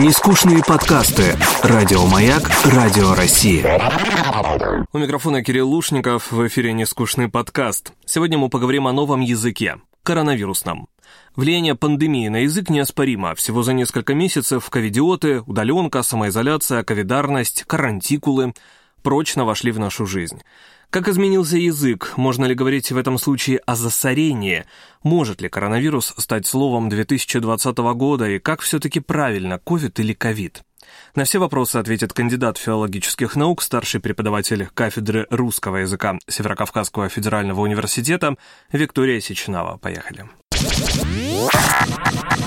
Нескучные подкасты. Радиомаяк. Радио России. У микрофона Кирилл Лушников. В эфире Нескучный подкаст. Сегодня мы поговорим о новом языке – коронавирусном. Влияние пандемии на язык неоспоримо. Всего за несколько месяцев ковидиоты, удаленка, самоизоляция, ковидарность, карантикулы прочно вошли в нашу жизнь. Как изменился язык? Можно ли говорить в этом случае о засорении? Может ли коронавирус стать словом 2020 года? И как все-таки правильно, ковид или ковид? На все вопросы ответит кандидат филологических наук, старший преподаватель кафедры русского языка Северокавказского федерального университета Виктория Сечнава. Поехали.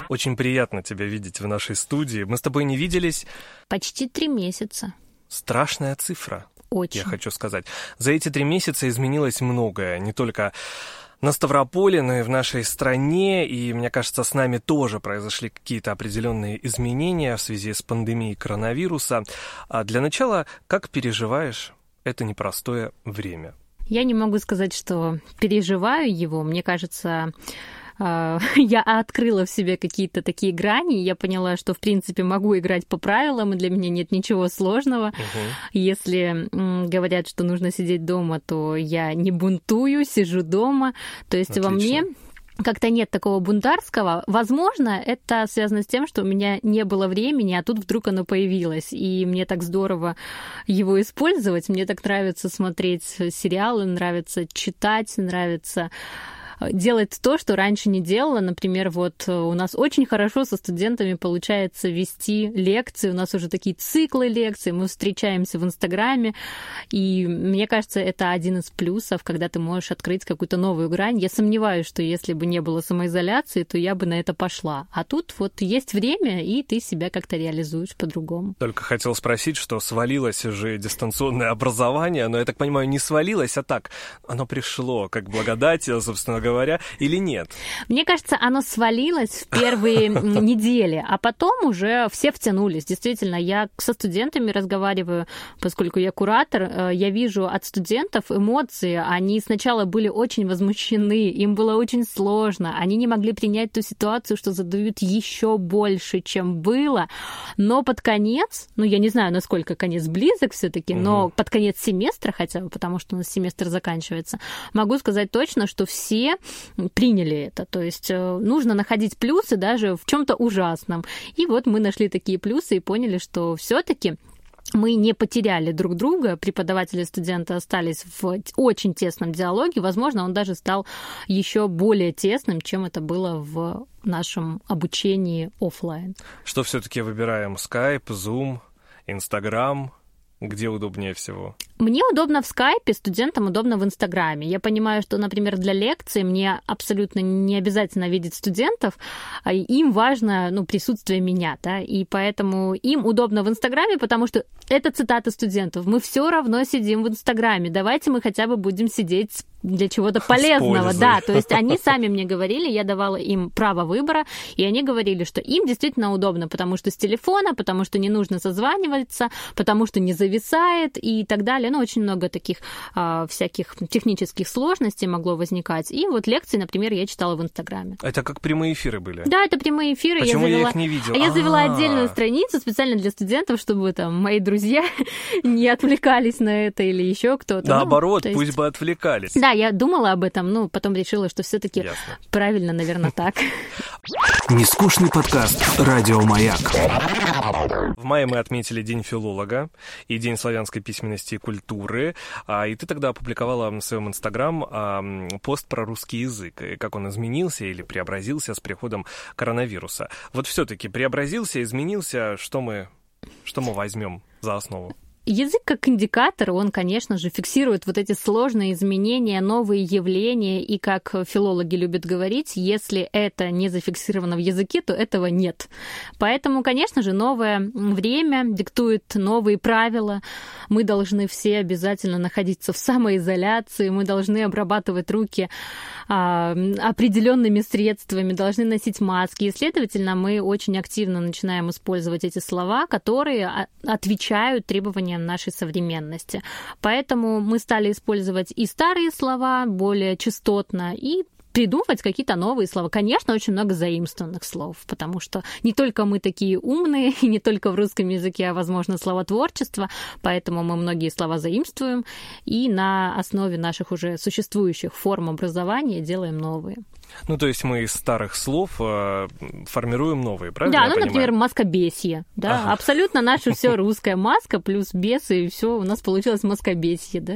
Очень приятно тебя видеть в нашей студии. Мы с тобой не виделись... Почти три месяца. Страшная цифра. Очень. Я хочу сказать. За эти три месяца изменилось многое. Не только на Ставрополе, но и в нашей стране, и, мне кажется, с нами тоже произошли какие-то определенные изменения в связи с пандемией коронавируса. А для начала, как переживаешь это непростое время? Я не могу сказать, что переживаю его. Мне кажется, я открыла в себе какие-то такие грани, я поняла, что, в принципе, могу играть по правилам, и для меня нет ничего сложного. Угу. Если говорят, что нужно сидеть дома, то я не бунтую, сижу дома. То есть Отлично. во мне как-то нет такого бунтарского. Возможно, это связано с тем, что у меня не было времени, а тут вдруг оно появилось. И мне так здорово его использовать. Мне так нравится смотреть сериалы, нравится читать, нравится делать то, что раньше не делала. Например, вот э, у нас очень хорошо со студентами получается вести лекции. У нас уже такие циклы лекций. Мы встречаемся в Инстаграме. И мне кажется, это один из плюсов, когда ты можешь открыть какую-то новую грань. Я сомневаюсь, что если бы не было самоизоляции, то я бы на это пошла. А тут вот есть время, и ты себя как-то реализуешь по-другому. Только хотел спросить, что свалилось уже дистанционное образование, но я так понимаю, не свалилось, а так оно пришло как благодать, собственно говоря, или нет? Мне кажется, оно свалилось в первые недели, а потом уже все втянулись. Действительно, я со студентами разговариваю, поскольку я куратор, э, я вижу от студентов эмоции. Они сначала были очень возмущены, им было очень сложно, они не могли принять ту ситуацию, что задают еще больше, чем было. Но под конец, ну я не знаю, насколько конец близок все-таки, но под конец семестра хотя бы, потому что у нас семестр заканчивается, могу сказать точно, что все приняли это. То есть э, нужно находить плюсы даже в чем-то ужасном. И вот мы нашли такие плюсы и поняли, что все-таки мы не потеряли друг друга, преподаватели и студенты остались в очень тесном диалоге, возможно, он даже стал еще более тесным, чем это было в нашем обучении офлайн. Что все-таки выбираем? Skype, Zoom, Instagram? Где удобнее всего? Мне удобно в скайпе, студентам удобно в Инстаграме. Я понимаю, что, например, для лекции мне абсолютно не обязательно видеть студентов, а им важно ну, присутствие меня, да, и поэтому им удобно в Инстаграме, потому что это цитата студентов. Мы все равно сидим в Инстаграме. Давайте мы хотя бы будем сидеть для чего-то полезного, да. То есть они сами мне говорили, я давала им право выбора, и они говорили, что им действительно удобно, потому что с телефона, потому что не нужно созваниваться, потому что не зависает и так далее. Ну, очень много таких а, всяких технических сложностей могло возникать. И вот лекции, например, я читала в Инстаграме. Это как прямые эфиры были? Да, это прямые эфиры. Почему я, завела... я их не видел? Я завела А-а-а. отдельную страницу специально для студентов, чтобы там мои друзья не отвлекались на это или еще кто-то. Наоборот, ну, есть... пусть бы отвлекались. Да, я думала об этом, но потом решила, что все-таки правильно, наверное, так. Нескучный подкаст «Радио Маяк». В мае мы отметили День филолога и День славянской письменности и культуры. А, и ты тогда опубликовала в своем инстаграм пост про русский язык, и как он изменился или преобразился с приходом коронавируса. Вот все-таки преобразился, изменился, что мы, что мы возьмем за основу? Язык как индикатор, он, конечно же, фиксирует вот эти сложные изменения, новые явления, и, как филологи любят говорить, если это не зафиксировано в языке, то этого нет. Поэтому, конечно же, новое время диктует новые правила. Мы должны все обязательно находиться в самоизоляции, мы должны обрабатывать руки а, определенными средствами, должны носить маски. И, следовательно, мы очень активно начинаем использовать эти слова, которые отвечают требованиям требованиям нашей современности. Поэтому мы стали использовать и старые слова более частотно, и придумывать какие-то новые слова. Конечно, очень много заимствованных слов, потому что не только мы такие умные, и не только в русском языке, а, возможно, словотворчество, поэтому мы многие слова заимствуем, и на основе наших уже существующих форм образования делаем новые. Ну, то есть мы из старых слов э, формируем новые, правильно? Да, ну, понимаю? например, маскобесье. Да? Ага. Абсолютно наше все русская маска плюс бесы, и все у нас получилось маскобесье, да.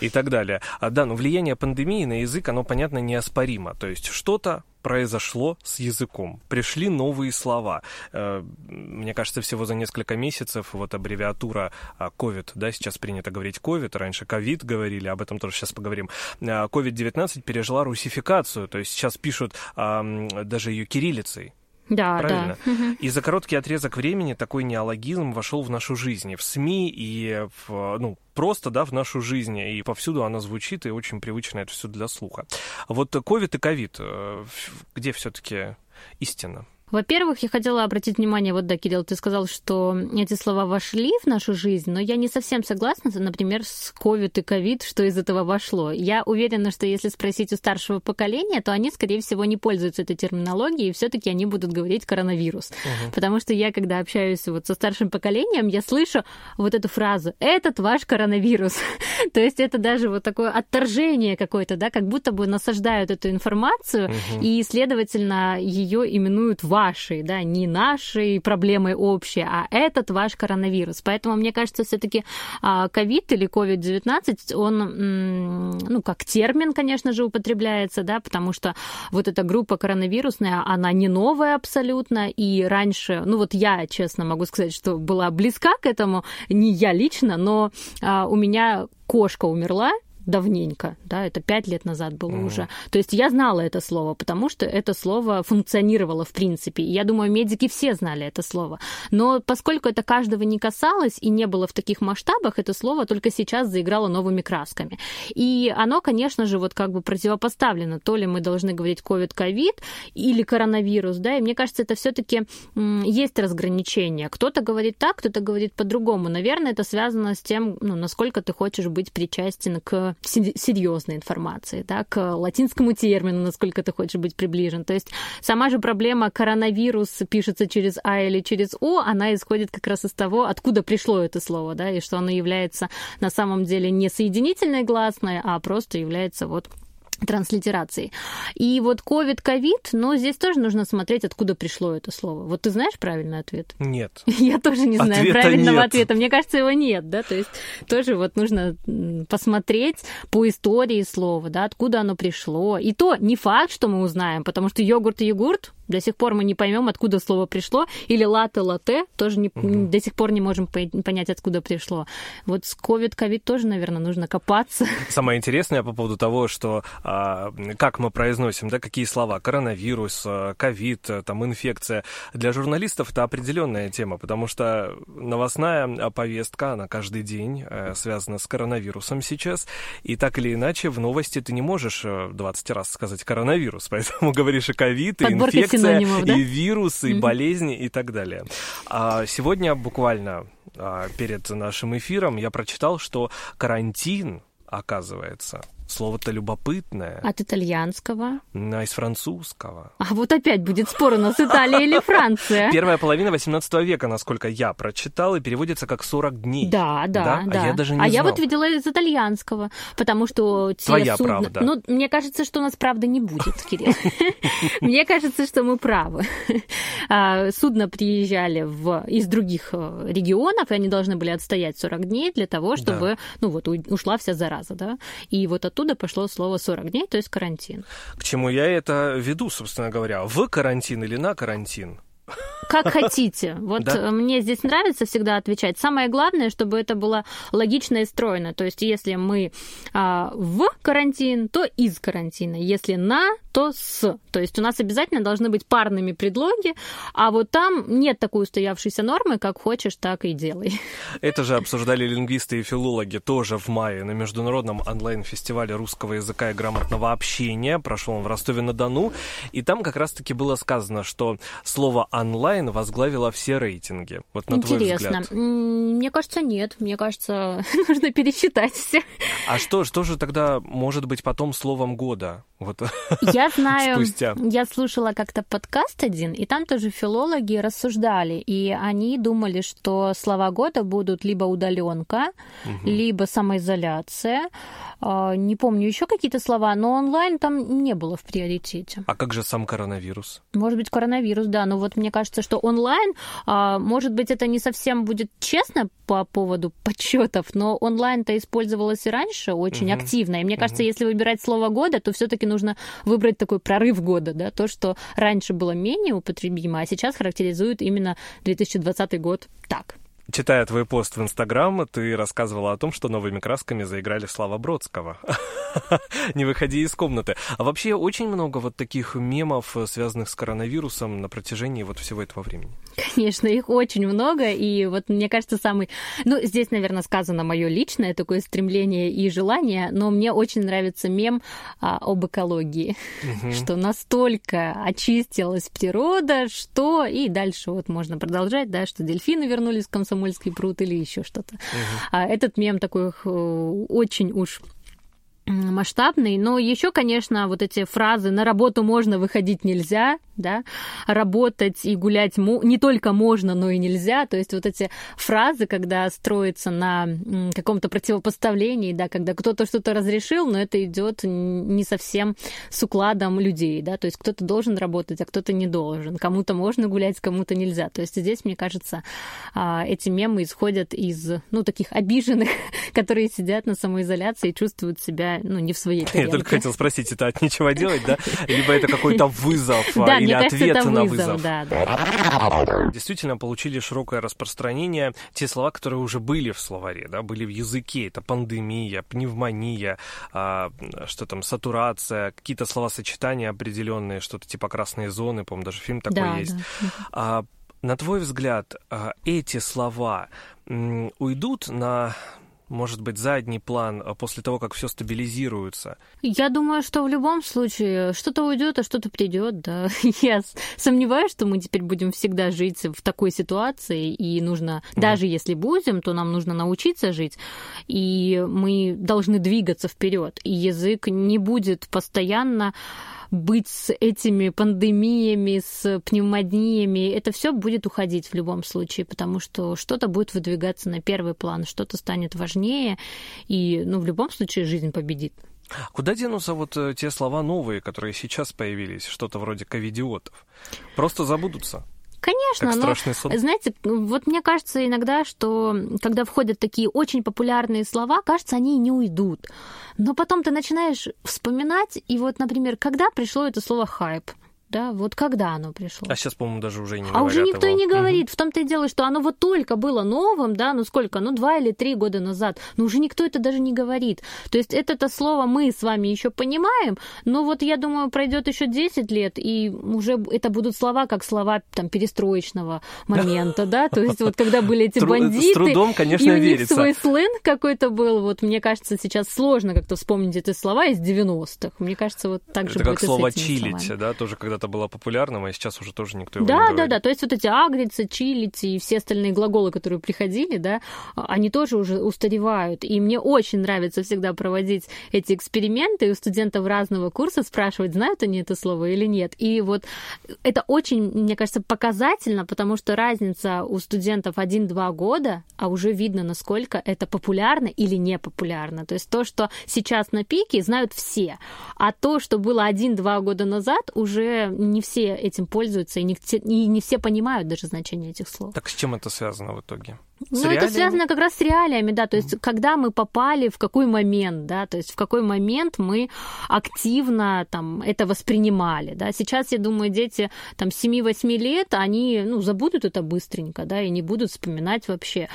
И так далее. А, да, но влияние пандемии на язык, оно, понятно, неоспоримо. То есть что-то произошло с языком. Пришли новые слова. Э, мне кажется, всего за несколько месяцев вот аббревиатура COVID, да, сейчас принято говорить COVID, раньше COVID говорили, об этом тоже сейчас поговорим. COVID-19 э, пережила русификацию, то есть сейчас пишут даже ее кириллицей. Да, Правильно? да. И за короткий отрезок времени такой неологизм вошел в нашу жизнь, в СМИ и в, ну, просто, да, в нашу жизнь, и повсюду она звучит, и очень привычно это все для слуха. Вот ковид и ковид, э, где все-таки истина? Во-первых, я хотела обратить внимание, вот да, Кирилл, ты сказал, что эти слова вошли в нашу жизнь, но я не совсем согласна, например, с COVID и COVID, что из этого вошло. Я уверена, что если спросить у старшего поколения, то они, скорее всего, не пользуются этой терминологией, и все-таки они будут говорить коронавирус. Угу. Потому что я, когда общаюсь вот со старшим поколением, я слышу вот эту фразу «этот ваш коронавирус». то есть это даже вот такое отторжение какое-то, да, как будто бы насаждают эту информацию, угу. и, следовательно, ее именуют вашей вашей, да, не нашей проблемой общей, а этот ваш коронавирус. Поэтому, мне кажется, все-таки а, ковид или COVID-19, он, ну, как термин, конечно же, употребляется, да, потому что вот эта группа коронавирусная, она не новая абсолютно, и раньше, ну, вот я, честно могу сказать, что была близка к этому, не я лично, но а, у меня кошка умерла, давненько, да, это пять лет назад было mm. уже. То есть я знала это слово, потому что это слово функционировало в принципе. И я думаю, медики все знали это слово. Но поскольку это каждого не касалось и не было в таких масштабах, это слово только сейчас заиграло новыми красками. И оно, конечно же, вот как бы противопоставлено. То ли мы должны говорить COVID-ковид или коронавирус, да, и мне кажется, это все-таки есть разграничение. Кто-то говорит так, кто-то говорит по-другому. Наверное, это связано с тем, ну, насколько ты хочешь быть причастен к серьезной информации, да, к латинскому термину, насколько ты хочешь быть приближен. То есть сама же проблема коронавирус пишется через А или через О, она исходит как раз из того, откуда пришло это слово, да, и что оно является на самом деле не соединительной гласной, а просто является вот транслитерации. И вот ковид, ковид, но здесь тоже нужно смотреть, откуда пришло это слово. Вот ты знаешь правильный ответ? Нет. Я тоже не знаю Ответа правильного нет. ответа. Мне кажется, его нет, да, то есть тоже вот нужно посмотреть по истории слова, да, откуда оно пришло. И то не факт, что мы узнаем, потому что йогурт и йогурт до сих пор мы не поймем, откуда слово пришло. Или латте-латте тоже не, угу. до сих пор не можем понять, откуда пришло. Вот с ковид, ковид тоже, наверное, нужно копаться. Самое интересное по поводу того, что а, как мы произносим, да, какие слова, коронавирус, а, ковид, там, инфекция. Для журналистов это определенная тема, потому что новостная повестка, она каждый день э, связана с коронавирусом сейчас, и так или иначе в новости ты не можешь 20 э, раз сказать коронавирус, поэтому говоришь и ковид, и инфекция, инфекция, да? и вирусы, и mm-hmm. болезни и так далее. А сегодня буквально а, перед нашим эфиром я прочитал, что карантин, оказывается, Слово-то любопытное. От итальянского? А из французского. А вот опять будет спор у нас Италия или Франция. Первая половина 18 века, насколько я прочитал, и переводится как 40 дней. Да, да, да. А я даже не А я вот видела из итальянского, потому что те Твоя судна... правда. Ну, мне кажется, что у нас правда не будет, Кирилл. Мне кажется, что мы правы. А, судна приезжали в... из других э, регионов, и они должны были отстоять 40 дней для того, чтобы, ну вот, ушла вся зараза, да. И вот оттуда оттуда пошло слово 40 дней, то есть карантин. К чему я это веду, собственно говоря? В карантин или на карантин? Как хотите. Вот да? мне здесь нравится всегда отвечать. Самое главное, чтобы это было логично и стройно. То есть, если мы а, в карантин, то из карантина. Если на, то с. То есть у нас обязательно должны быть парными предлоги, а вот там нет такой устоявшейся нормы, как хочешь, так и делай. Это же обсуждали лингвисты и филологи тоже в мае на Международном онлайн-фестивале русского языка и грамотного общения. Прошел он в Ростове-на-Дону. И там как раз-таки было сказано, что слово онлайн возглавила все рейтинги? Вот на Интересно. твой взгляд. Мне кажется, нет. Мне кажется, нужно пересчитать все. А что, что же тогда может быть потом словом года? Вот я знаю, спустя. я слушала как-то подкаст один, и там тоже филологи рассуждали, и они думали, что слова года будут либо удаленка, угу. либо самоизоляция. А, не помню еще какие-то слова, но онлайн там не было в приоритете. А как же сам коронавирус? Может быть, коронавирус, да. Но вот мне кажется, что онлайн, а, может быть, это не совсем будет честно по поводу подсчетов, но онлайн-то использовалось и раньше очень угу. активно. И мне кажется, угу. если выбирать слово года, то все-таки нужно выбрать такой прорыв года, да, то, что раньше было менее употребимо, а сейчас характеризует именно 2020 год так. Читая твой пост в Инстаграм, ты рассказывала о том, что новыми красками заиграли Слава Бродского. Не выходи из комнаты. А вообще очень много вот таких мемов, связанных с коронавирусом на протяжении вот всего этого времени. Конечно, их очень много, и вот мне кажется, самый... Ну, здесь, наверное, сказано мое личное такое стремление и желание, но мне очень нравится мем а, об экологии, угу. что настолько очистилась природа, что... И дальше вот можно продолжать, да, что дельфины вернулись в комсомольск Комсомольский пруд или еще что-то. Угу. А этот мем такой очень уж масштабный, но еще, конечно, вот эти фразы «на работу можно, выходить нельзя», да, работать и гулять не только можно, но и нельзя, то есть вот эти фразы, когда строятся на каком-то противопоставлении, да, когда кто-то что-то разрешил, но это идет не совсем с укладом людей, да, то есть кто-то должен работать, а кто-то не должен, кому-то можно гулять, кому-то нельзя, то есть здесь, мне кажется, а, эти мемы исходят из, ну, таких обиженных, которые сидят на самоизоляции и чувствуют себя, ну, не в своей тарелке. Я только хотел спросить, это от нечего делать, да? Либо это какой-то вызов, да, или мне ответ кажется, на вызов. вызов. Да, да. Действительно, получили широкое распространение те слова, которые уже были в словаре, да, были в языке. Это пандемия, пневмония, а, что там, сатурация, какие-то словосочетания определенные, что-то типа красные зоны, по-моему, даже фильм такой да, есть. Да. А, на твой взгляд, а, эти слова уйдут на может быть, задний план а после того, как все стабилизируется? Я думаю, что в любом случае что-то уйдет, а что-то придет, да. Я сомневаюсь, что мы теперь будем всегда жить в такой ситуации, и нужно, mm. даже если будем, то нам нужно научиться жить, и мы должны двигаться вперед. И язык не будет постоянно быть с этими пандемиями, с пневмониями, это все будет уходить в любом случае, потому что что-то будет выдвигаться на первый план, что-то станет важнее, и ну, в любом случае жизнь победит. Куда денутся вот э, те слова новые, которые сейчас появились, что-то вроде ковидиотов? Просто забудутся? Конечно, но, сон. знаете, вот мне кажется иногда, что когда входят такие очень популярные слова, кажется, они не уйдут. Но потом ты начинаешь вспоминать, и вот, например, когда пришло это слово «хайп», да, вот когда оно пришло. А сейчас, по-моему, даже уже не А уже никто его. и не говорит. Угу. В том-то и дело, что оно вот только было новым, да, ну сколько, ну два или три года назад, но уже никто это даже не говорит. То есть это-то слово мы с вами еще понимаем, но вот я думаю, пройдет еще 10 лет, и уже это будут слова, как слова там перестроечного момента, да, то есть вот когда были эти бандиты, с трудом, конечно, и у них свой сленг какой-то был, вот мне кажется, сейчас сложно как-то вспомнить эти слова из 90-х. Мне кажется, вот так же будет как слово чилить, да, тоже когда когда-то было популярным, а сейчас уже тоже никто его да, не говорит. Да, да, да. То есть вот эти агрицы, чилить и все остальные глаголы, которые приходили, да, они тоже уже устаревают. И мне очень нравится всегда проводить эти эксперименты и у студентов разного курса спрашивать, знают они это слово или нет. И вот это очень, мне кажется, показательно, потому что разница у студентов 1-2 года, а уже видно, насколько это популярно или не популярно. То есть то, что сейчас на пике, знают все. А то, что было 1-2 года назад, уже не все этим пользуются, и не, и не все понимают даже значение этих слов. Так с чем это связано в итоге? С ну, это связано как раз с реалиями, да, то есть mm когда мы попали, в какой момент, да, то есть в какой момент мы активно там это воспринимали, да. Сейчас, я думаю, дети там 7-8 лет, они, ну, забудут это быстренько, да, и не будут вспоминать вообще.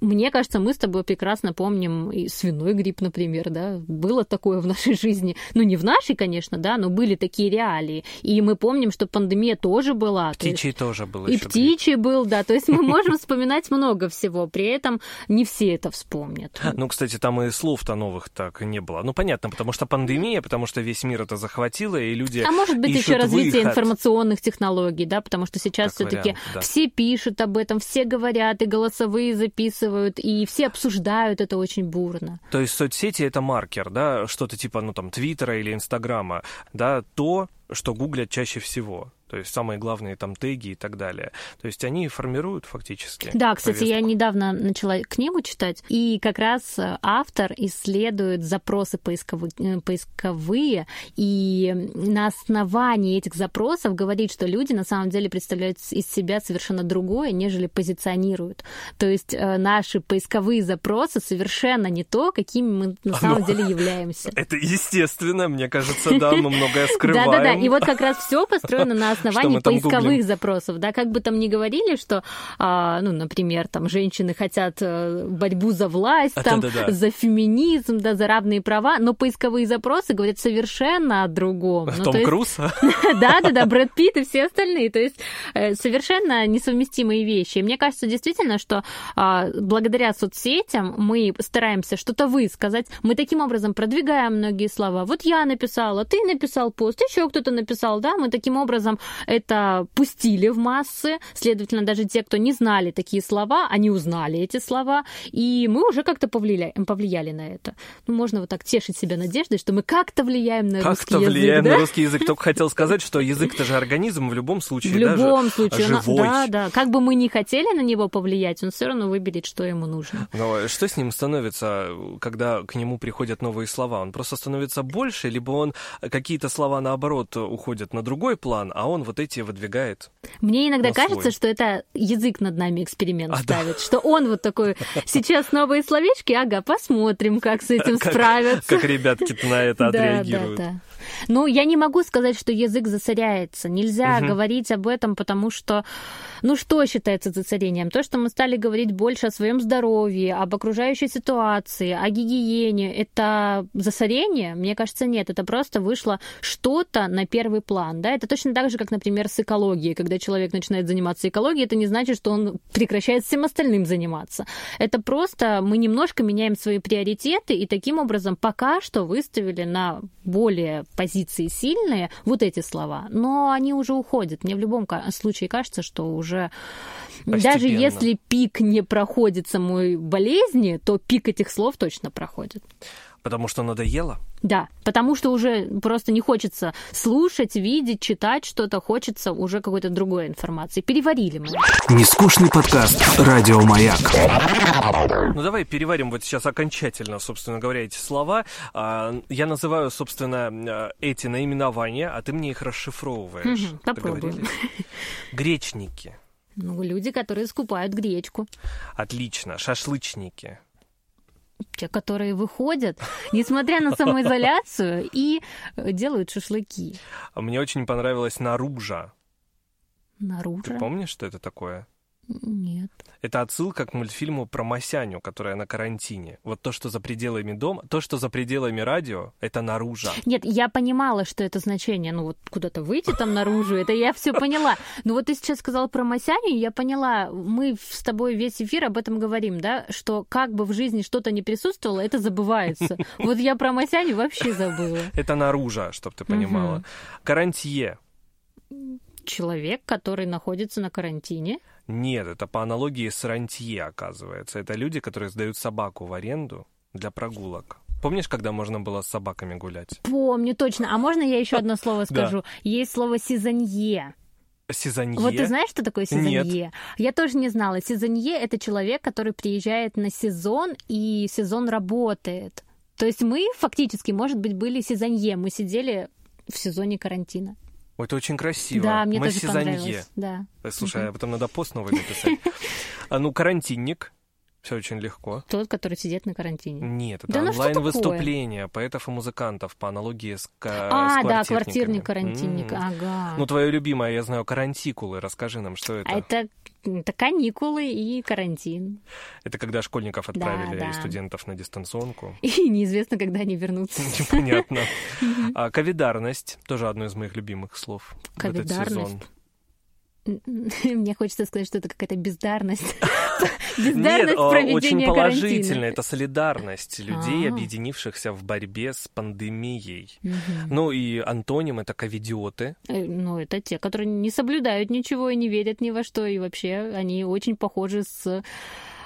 Мне кажется, мы с тобой прекрасно помним и свиной грипп, например, да, было такое в нашей жизни, ну, не в нашей, конечно, да, но были такие реалии, и мы помним, что пандемия тоже была. Птичий то тоже был И птичий был, да, то есть мы можем вспоминать много всего всего. При этом не все это вспомнят. Ну, кстати, там и слов-то новых так не было. Ну, понятно, потому что пандемия, потому что весь мир это захватило, и люди А может быть, еще развитие выход. информационных технологий, да, потому что сейчас все-таки да. все пишут об этом, все говорят, и голосовые записывают, и все обсуждают это очень бурно. То есть соцсети это маркер, да, что-то типа, ну, там, Твиттера или Инстаграма, да, то, что гуглят чаще всего. То есть самые главные там теги и так далее. То есть они формируют фактически. Да, кстати, я повестку. недавно начала книгу читать, и как раз э, автор исследует запросы поисковы- э, поисковые, и на основании этих запросов говорит, что люди на самом деле представляют из себя совершенно другое, нежели позиционируют. То есть э, наши поисковые запросы совершенно не то, какими мы на самом Ну, деле являемся. Это естественно, мне кажется, да, мы многое скрываем. Да-да-да, и вот как раз все построено на основании поисковых гуглим? запросов, да, как бы там ни говорили, что, а, ну, например, там женщины хотят э, борьбу за власть, А, там, за феминизм, да, за равные права, но поисковые запросы говорят совершенно о другом. Ну, Том то есть- Круз? да-да-да, Брэд Питт и все остальные. То есть э, совершенно несовместимые вещи. И мне кажется действительно, что а, благодаря соцсетям мы стараемся что-то высказать. Мы таким образом продвигаем многие слова. Вот я написала, ты написал пост, еще кто-то написал, да, мы таким образом это пустили в массы. Следовательно, даже те, кто не знали такие слова, они узнали эти слова, и мы уже как-то повлияли, повлияли на это. Ну, можно вот так тешить себя надеждой, что мы как-то влияем на русский Как-то язык, влияем да? на русский язык. Только хотел сказать, что язык-то же организм в любом случае. В любом даже случае, живой. да, да. Как бы мы ни хотели на него повлиять, он все равно выберет, что ему нужно. Но что с ним становится, когда к нему приходят новые слова? Он просто становится больше, либо он какие-то слова, наоборот, уходят на другой план, а он вот эти выдвигает? Мне иногда кажется, свой. что это язык над нами эксперимент А, да. ставит, что он вот такой, сейчас новые словечки, ага, посмотрим, как с этим Как- справятся. Как ребятки на это Да, отреагируют. Да, да. Ну, я не могу сказать, что язык засоряется. Нельзя Мгм. говорить об этом, потому что, ну, что считается засорением? То, что мы стали говорить больше о своем здоровье, об окружающей ситуации, о гигиене, это засорение? Мне кажется, нет. Это просто вышло что-то на первый план. Да? Это точно так же, как, например, с экологией. Когда человек начинает заниматься экологией, это не значит, что он прекращает всем остальным заниматься. Это просто мы немножко меняем свои приоритеты и таким образом пока что выставили на более позиции сильные вот эти слова. Но они уже уходят. Мне в любом случае кажется, что уже даже Постепенно. если пик не проходит самой болезни, то пик этих слов точно проходит. Потому что надоело? Да, потому что уже просто не хочется слушать, видеть, читать что-то, хочется уже какой-то другой информации. Переварили мы. Нескучный подкаст «Радио Маяк». Ну давай переварим вот сейчас окончательно, собственно говоря, эти слова. А, Я называю, собственно, а, эти наименования, а ты мне их расшифровываешь. Попробуем. Гречники. Ну, люди, которые скупают гречку. Отлично. Шашлычники. Те, которые выходят, несмотря на самоизоляцию, и делают шашлыки. А Мне очень понравилось наружа. Наружу? Ты помнишь, что это такое? Нет. Это отсылка к мультфильму про Масяню, которая на карантине. Вот то, что за пределами дома, то, что за пределами радио, это наружа. Нет, я понимала, что это значение, ну вот куда-то выйти там наружу, это я все поняла. Но вот ты сейчас сказал про Масяню, я поняла, мы с тобой весь эфир об этом говорим, да, что как бы в жизни что-то не присутствовало, это забывается. Вот я про Масяню вообще забыла. Это наружа, чтобы ты понимала. Карантье. Человек, который находится на карантине. Нет, это по аналогии с рантье, оказывается. Это люди, которые сдают собаку в аренду для прогулок. Помнишь, когда можно было с собаками гулять? Помню точно. А можно я еще одно слово скажу? Есть слово сезонье. Сезонье. Вот ты знаешь, что такое сезонье? Нет. Я тоже не знала. Сезонье это человек, который приезжает на сезон, и сезон работает. То есть мы фактически, может быть, были сезонье. Мы сидели в сезоне карантина. Ой, это очень красиво. Да, мне Мы тоже понравилось. Да. Слушай, а потом надо пост новый написать. А ну, карантинник. Все очень легко. Тот, который сидит на карантине. Нет, это Да ну онлайн-выступление поэтов и музыкантов по аналогии с, а, с да, квартирный карантинник. М. Ага. Ну, твое любимое, я знаю, карантикулы. Расскажи нам, что это? А это, это каникулы и карантин. Это когда школьников отправили да. и студентов на дистанционку. И неизвестно, когда они вернутся. Непонятно. А, ковидарность тоже одно из моих любимых слов. Ковидарность? Мне хочется сказать, что это какая-то бездарность, бездарность Нет, проведения очень положительно. карантина. Это солидарность людей, А. объединившихся в борьбе с пандемией. Мгм. Ну и антоним — это ковидиоты. Э, Ну, это те, которые не соблюдают ничего и не верят ни во что, и вообще они очень похожи с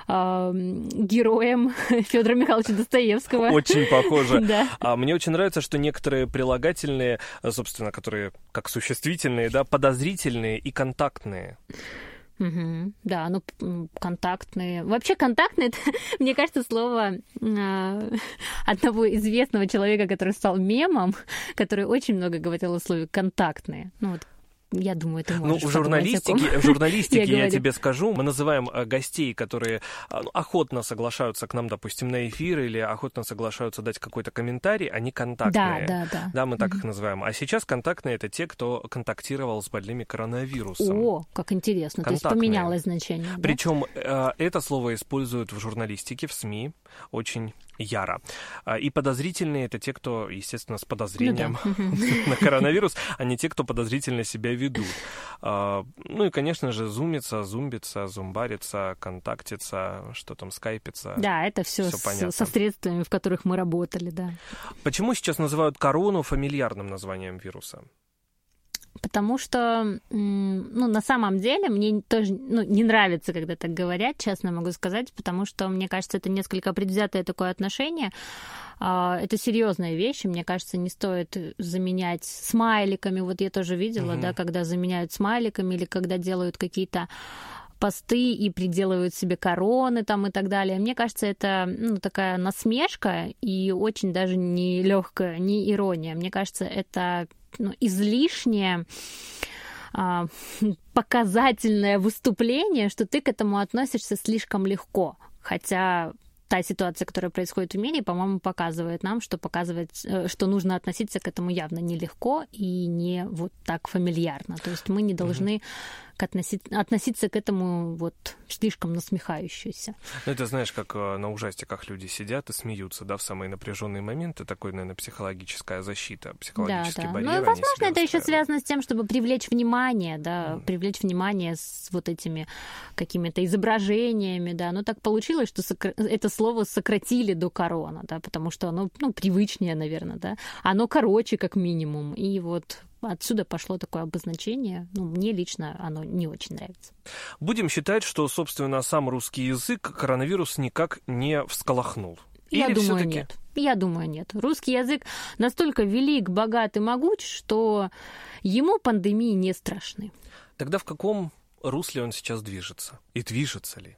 героем Федора Михайловича Достоевского. Очень похоже. Да. А мне очень нравится, что некоторые прилагательные, э, собственно, которые как существительные, да, подозрительные и контактные. Мгм. Да, ну контактные. Вообще контактные, это, мне кажется, слово а, одного известного человека, который стал мемом, который очень много говорил о слове контактные. Ну вот, я думаю, ты Ну, можешь в о ком. журналистике, в журналистике Я я, тебе скажу, мы называем э, гостей, которые а, ну, охотно соглашаются к нам, допустим, на эфир или охотно соглашаются дать какой-то комментарий, они Да, контактные. да, да. Да, мы так их называем. А сейчас контактные это те, кто контактировал с больными коронавирусом. О, как интересно. То есть Контактные. поменялось значение. да? Причем э, это слово используют в журналистике, в СМИ очень яро. А, И подозрительные это те, кто, естественно, с подозрением Ну да. На коронавирус, а не те, кто подозрительно себя ведут. А, Ну и, конечно же, зумится, зумбится, зумбарится, контактится, что там, скайпится. Да, это все со средствами, в которых мы работали, да. Почему сейчас называют корону фамильярным названием вируса? Потому что, ну, на самом деле, мне тоже ну, не нравится, когда так говорят, честно могу сказать, потому что, мне кажется, это несколько предвзятое такое отношение. А, Это серьезная вещь, и мне кажется, не стоит заменять смайликами. Вот я тоже видела, Мгм. да, когда заменяют смайликами или когда делают какие-то посты и приделывают себе короны там и так далее. Мне кажется, это ну, такая насмешка и очень даже не легкая, не ирония. Мне кажется, это ну, излишнее а, показательное выступление, что ты к этому относишься слишком легко. Хотя та ситуация, которая происходит в мире, по-моему, показывает нам, что показывает, э, что нужно относиться к этому явно нелегко и не вот так фамильярно. То есть мы не должны относи- относиться к этому вот слишком насмехающуюся. Ну, это знаешь, как э, на ужастиках люди сидят и смеются, да, в самые напряженные моменты. Такой, наверное, психологическая защита, Да, психологический да. барьер. Ну и, возможно, это еще связано с тем, чтобы привлечь внимание, да, Мгм. привлечь внимание с вот этими какими-то изображениями, да. Но так получилось, что сокра- это слово сократили до корона, да, потому что оно, ну, привычнее, наверное, да. Оно короче, как минимум. И вот отсюда пошло такое обозначение. Ну, мне лично оно не очень нравится. Будем считать, что, собственно, сам русский язык коронавирус никак не всколохнул. Я Или думаю, всё-таки? нет. Я думаю, нет. Русский язык настолько велик, богат и могуч, что ему пандемии не страшны. Тогда в каком русле он сейчас движется? И движется ли?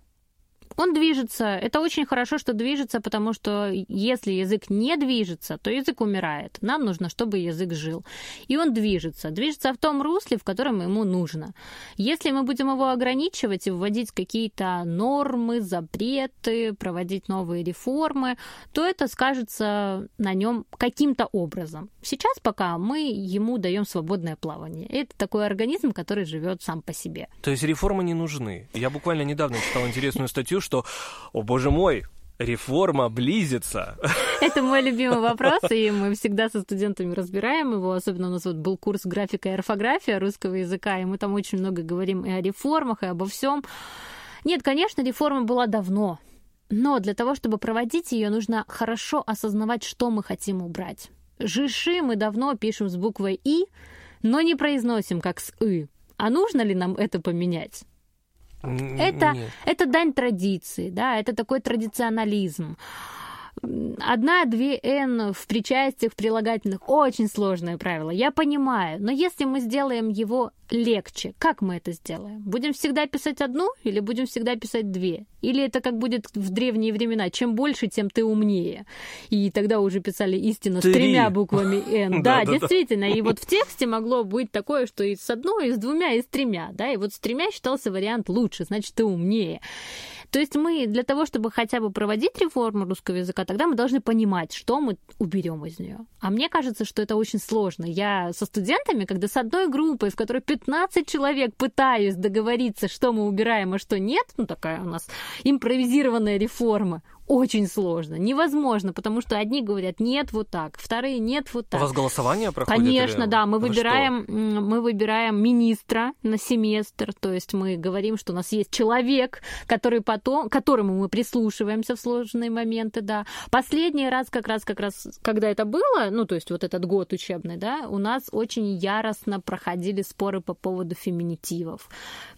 Он движется. Это очень хорошо, что движется, потому что если язык не движется, то язык умирает. Нам нужно, чтобы язык жил. И он движется. Движется в том русле, в котором ему нужно. Если мы будем его ограничивать и вводить какие-то нормы, запреты, проводить новые реформы, то это скажется на нем каким-то образом. Сейчас пока мы ему даем свободное плавание. Это такой организм, который живет сам по себе. То есть реформы не нужны. Я буквально недавно читал интересную статью, что, о боже мой, реформа близится. Это мой любимый вопрос, и мы всегда со студентами разбираем его. Особенно у нас вот был курс графика и орфография русского языка, и мы там очень много говорим и о реформах, и обо всем. Нет, конечно, реформа была давно, но для того, чтобы проводить ее, нужно хорошо осознавать, что мы хотим убрать. Жиши мы давно пишем с буквой «и», но не произносим как с «ы». А нужно ли нам это поменять? Это, нет. это дань традиции, да, это такой традиционализм. Одна-две «н» в причастиях, в прилагательных – очень сложное правило, я понимаю. Но если мы сделаем его легче, как мы это сделаем? Будем всегда писать одну или будем всегда писать две? Или это как будет в древние времена, чем больше, тем ты умнее? И тогда уже писали истину Три. с тремя буквами «н». Да, действительно. И вот в тексте могло быть такое, что и с одной, и с двумя, и с тремя. Да? И вот с тремя считался вариант лучше, значит, ты умнее. То есть мы для того, чтобы хотя бы проводить реформу русского языка, тогда мы должны понимать, что мы уберем из нее. А мне кажется, что это очень сложно. Я со студентами, когда с одной группой, в которой 15 человек пытаюсь договориться, что мы убираем, а что нет, ну такая у нас импровизированная реформа, очень сложно, невозможно, потому что одни говорят нет вот так, вторые нет вот У так. вас голосование проходит? Конечно, или да, мы вы выбираем, м, мы выбираем министра на семестр, то есть мы говорим, что у нас есть человек, который по- то, к которому мы прислушиваемся в сложные моменты, да. Последний раз, как раз, как раз, когда это было, ну, то есть вот этот год учебный, да, у нас очень яростно проходили споры по поводу феминитивов.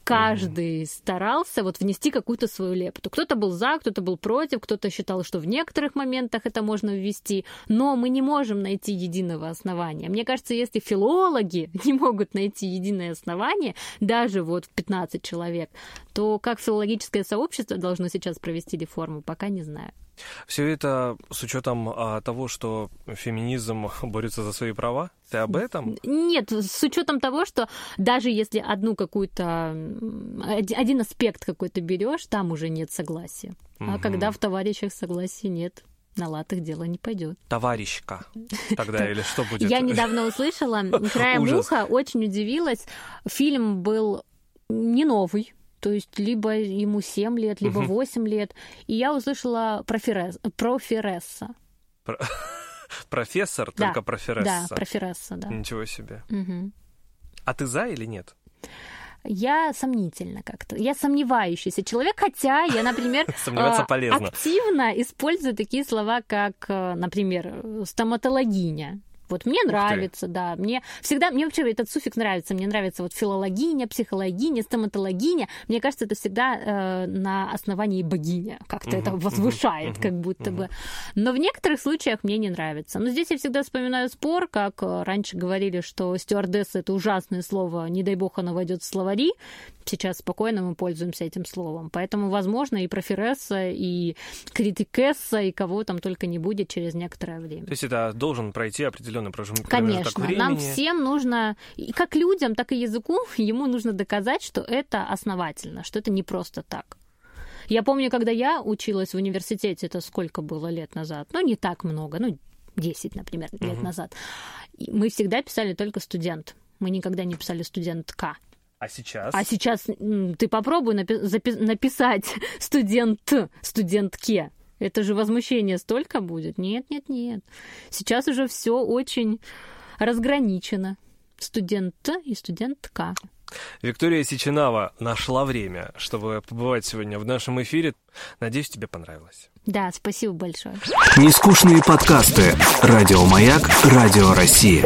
Каждый mm-hmm. старался вот внести какую-то свою лепту. Кто-то был за, кто-то был против, кто-то считал, что в некоторых моментах это можно ввести, но мы не можем найти единого основания. Мне кажется, если филологи не могут найти единое основание, даже вот в 15 человек, то как филологическое сообщество должно сейчас провести реформу, пока не знаю. Все это с учетом а, того, что феминизм борется за свои права? Ты об этом? Нет, с учетом того, что даже если одну какую-то один аспект какой-то берешь, там уже нет согласия. Угу. А когда в товарищах согласия нет, на латых дело не пойдет. Товарищка тогда или что будет? Я недавно услышала, краем уха, очень удивилась. Фильм был не новый, то есть либо ему 7 лет, либо угу. 8 лет. И я услышала про, Ферес, про Фересса. Про... Профессор, да, только про Фересса. Да, про Фересса, да. Ничего себе. Угу. А ты за или нет? Я сомнительно как-то. Я сомневающийся человек, хотя я, например, а, активно использую такие слова, как, э, например, стоматологиня. Вот мне нравится, да. Мне всегда, мне вообще этот суффикс нравится. Мне нравится вот филологиня, психологиня, стоматологиня. Мне кажется, это всегда э, на основании богиня. Как-то uh-huh, это возвышает, uh-huh, как будто uh-huh. бы. Но в некоторых случаях мне не нравится. Но здесь я всегда вспоминаю спор, как э, раньше говорили, что стюардесса это ужасное слово, не дай бог оно войдет в словари. Сейчас спокойно мы пользуемся этим словом. Поэтому, возможно, и профиресса, и критикесса, и кого там только не будет через некоторое время. То есть это должен пройти определенный определенный промежуток Конечно, времени. нам всем нужно, и как людям, так и языку, ему нужно доказать, что это основательно, что это не просто так. Я помню, когда я училась в университете, это сколько было лет назад? Ну, не так много, ну, 10, например, лет угу. назад. Мы всегда писали только студент. Мы никогда не писали студентка. А сейчас? А сейчас ты попробуй напи- написать студент, студентке. Это же возмущение столько будет? Нет, нет, нет. Сейчас уже все очень разграничено. Студент и студентка. Виктория Сеченава нашла время, чтобы побывать сегодня в нашем эфире. Надеюсь, тебе понравилось. Да, спасибо большое. Нескучные подкасты. Радио Маяк. Радио России.